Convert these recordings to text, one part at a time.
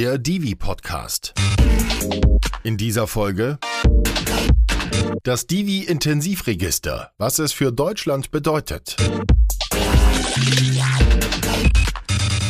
der Divi Podcast. In dieser Folge das Divi Intensivregister, was es für Deutschland bedeutet.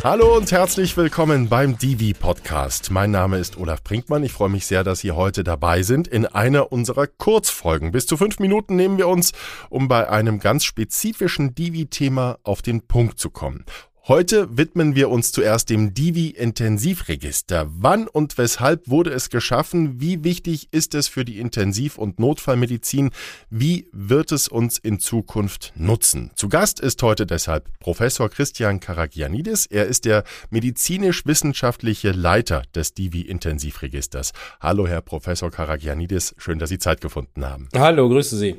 Hallo und herzlich willkommen beim Divi Podcast. Mein Name ist Olaf Brinkmann. Ich freue mich sehr, dass Sie heute dabei sind in einer unserer Kurzfolgen. Bis zu fünf Minuten nehmen wir uns, um bei einem ganz spezifischen Divi-Thema auf den Punkt zu kommen. Heute widmen wir uns zuerst dem Divi-Intensivregister. Wann und weshalb wurde es geschaffen? Wie wichtig ist es für die Intensiv- und Notfallmedizin? Wie wird es uns in Zukunft nutzen? Zu Gast ist heute deshalb Professor Christian Karagianidis. Er ist der medizinisch-wissenschaftliche Leiter des Divi-Intensivregisters. Hallo, Herr Professor Karagianidis. Schön, dass Sie Zeit gefunden haben. Hallo, grüße Sie.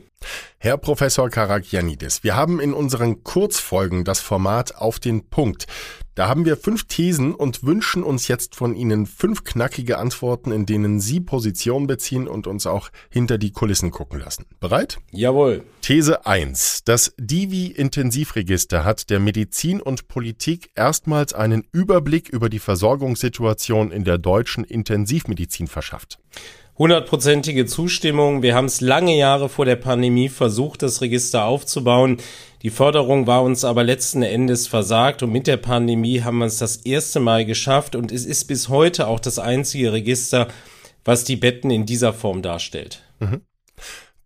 Herr Professor Karakianidis, wir haben in unseren Kurzfolgen das Format auf den Punkt. Da haben wir fünf Thesen und wünschen uns jetzt von Ihnen fünf knackige Antworten, in denen Sie Position beziehen und uns auch hinter die Kulissen gucken lassen. Bereit? Jawohl. These 1. Das Divi-Intensivregister hat der Medizin und Politik erstmals einen Überblick über die Versorgungssituation in der deutschen Intensivmedizin verschafft hundertprozentige Zustimmung. Wir haben es lange Jahre vor der Pandemie versucht, das Register aufzubauen. Die Förderung war uns aber letzten Endes versagt und mit der Pandemie haben wir es das erste Mal geschafft und es ist bis heute auch das einzige Register, was die Betten in dieser Form darstellt. Mhm.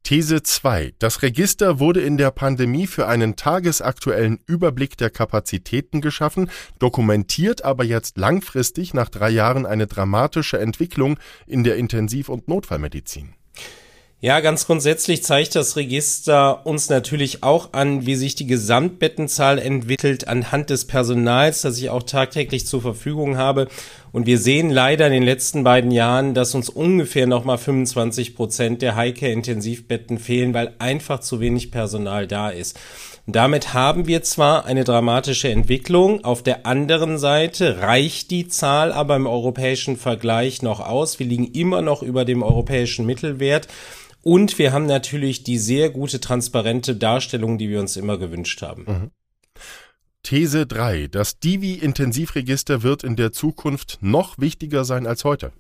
These 2. Das Register wurde in der Pandemie für einen tagesaktuellen Überblick der Kapazitäten geschaffen, dokumentiert aber jetzt langfristig nach drei Jahren eine dramatische Entwicklung in der Intensiv- und Notfallmedizin. Ja, ganz grundsätzlich zeigt das Register uns natürlich auch an, wie sich die Gesamtbettenzahl entwickelt anhand des Personals, das ich auch tagtäglich zur Verfügung habe. Und wir sehen leider in den letzten beiden Jahren, dass uns ungefähr nochmal 25 Prozent der Highcare-Intensivbetten fehlen, weil einfach zu wenig Personal da ist. Und damit haben wir zwar eine dramatische Entwicklung, auf der anderen Seite reicht die Zahl aber im europäischen Vergleich noch aus. Wir liegen immer noch über dem europäischen Mittelwert. Und wir haben natürlich die sehr gute, transparente Darstellung, die wir uns immer gewünscht haben. Mhm. These 3. Das Divi-Intensivregister wird in der Zukunft noch wichtiger sein als heute.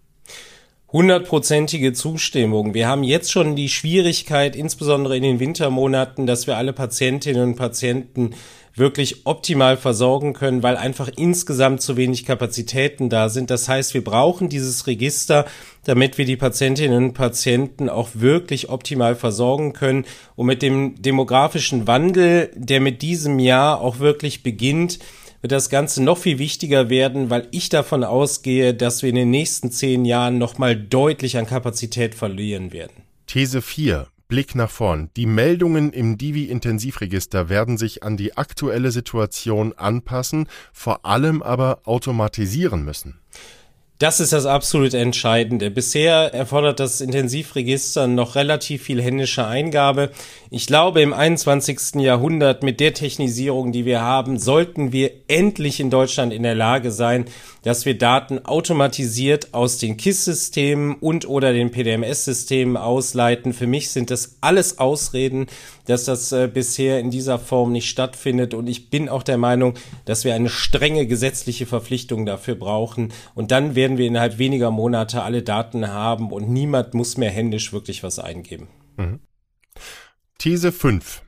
Hundertprozentige Zustimmung. Wir haben jetzt schon die Schwierigkeit, insbesondere in den Wintermonaten, dass wir alle Patientinnen und Patienten wirklich optimal versorgen können, weil einfach insgesamt zu wenig Kapazitäten da sind. Das heißt, wir brauchen dieses Register, damit wir die Patientinnen und Patienten auch wirklich optimal versorgen können. Und mit dem demografischen Wandel, der mit diesem Jahr auch wirklich beginnt, wird das Ganze noch viel wichtiger werden, weil ich davon ausgehe, dass wir in den nächsten zehn Jahren nochmal deutlich an Kapazität verlieren werden. These 4. Blick nach vorn. Die Meldungen im Divi-Intensivregister werden sich an die aktuelle Situation anpassen, vor allem aber automatisieren müssen. Das ist das absolut Entscheidende. Bisher erfordert das Intensivregister noch relativ viel händische Eingabe. Ich glaube, im 21. Jahrhundert mit der Technisierung, die wir haben, sollten wir endlich in Deutschland in der Lage sein, dass wir Daten automatisiert aus den KISS-Systemen und oder den PDMS-Systemen ausleiten. Für mich sind das alles Ausreden, dass das äh, bisher in dieser Form nicht stattfindet. Und ich bin auch der Meinung, dass wir eine strenge gesetzliche Verpflichtung dafür brauchen. Und dann werden wir innerhalb weniger Monate alle Daten haben und niemand muss mehr händisch wirklich was eingeben. Mhm. These 5.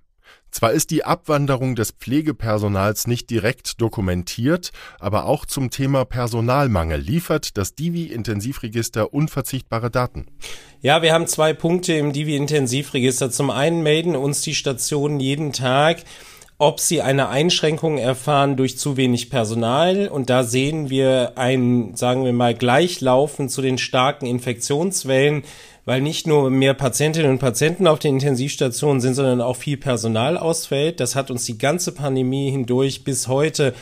Zwar ist die Abwanderung des Pflegepersonals nicht direkt dokumentiert, aber auch zum Thema Personalmangel liefert das Divi-Intensivregister unverzichtbare Daten. Ja, wir haben zwei Punkte im Divi-Intensivregister. Zum einen melden uns die Stationen jeden Tag, ob sie eine Einschränkung erfahren durch zu wenig Personal. Und da sehen wir ein, sagen wir mal, Gleichlaufen zu den starken Infektionswellen weil nicht nur mehr Patientinnen und Patienten auf den Intensivstationen sind, sondern auch viel Personal ausfällt. Das hat uns die ganze Pandemie hindurch bis heute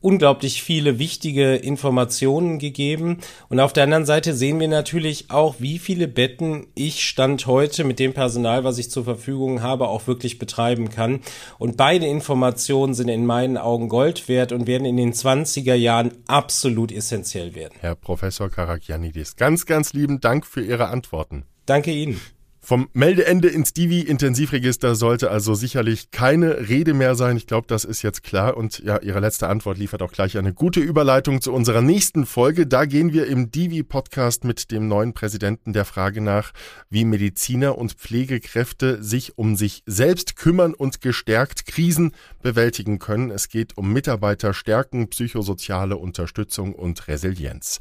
unglaublich viele wichtige Informationen gegeben. Und auf der anderen Seite sehen wir natürlich auch, wie viele Betten ich Stand heute mit dem Personal, was ich zur Verfügung habe, auch wirklich betreiben kann. Und beide Informationen sind in meinen Augen Gold wert und werden in den 20er Jahren absolut essentiell werden. Herr Professor Karakianidis, ganz, ganz lieben Dank für Ihre Antworten. Danke Ihnen. Vom Meldeende ins Divi-Intensivregister sollte also sicherlich keine Rede mehr sein. Ich glaube, das ist jetzt klar. Und ja, Ihre letzte Antwort liefert auch gleich eine gute Überleitung zu unserer nächsten Folge. Da gehen wir im Divi-Podcast mit dem neuen Präsidenten der Frage nach, wie Mediziner und Pflegekräfte sich um sich selbst kümmern und gestärkt Krisen bewältigen können. Es geht um Mitarbeiter stärken, psychosoziale Unterstützung und Resilienz.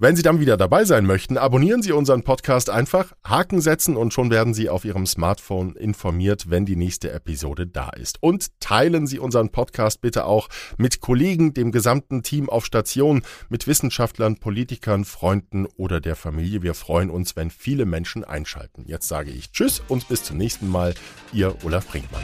Wenn Sie dann wieder dabei sein möchten, abonnieren Sie unseren Podcast einfach, Haken setzen und schon werden Sie auf Ihrem Smartphone informiert, wenn die nächste Episode da ist. Und teilen Sie unseren Podcast bitte auch mit Kollegen, dem gesamten Team auf Station, mit Wissenschaftlern, Politikern, Freunden oder der Familie. Wir freuen uns, wenn viele Menschen einschalten. Jetzt sage ich Tschüss und bis zum nächsten Mal. Ihr Olaf Brinkmann.